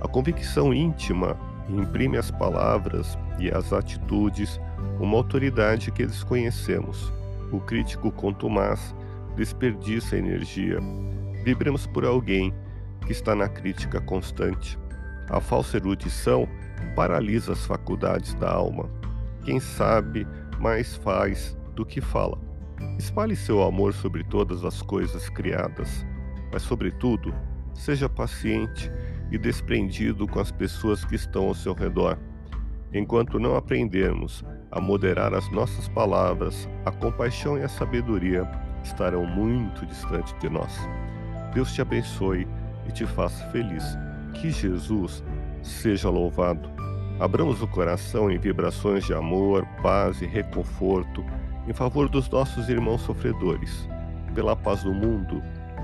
A convicção íntima imprime as palavras e as atitudes uma autoridade que desconhecemos. O crítico contumaz desperdiça energia. Vibremos por alguém que está na crítica constante. A falsa erudição paralisa as faculdades da alma. Quem sabe mais faz do que fala. Espalhe seu amor sobre todas as coisas criadas, mas, sobretudo, seja paciente e desprendido com as pessoas que estão ao seu redor. Enquanto não aprendermos a moderar as nossas palavras, a compaixão e a sabedoria estarão muito distantes de nós. Deus te abençoe e te faça feliz. Que Jesus seja louvado. Abramos o coração em vibrações de amor, paz e reconforto em favor dos nossos irmãos sofredores, pela paz do mundo,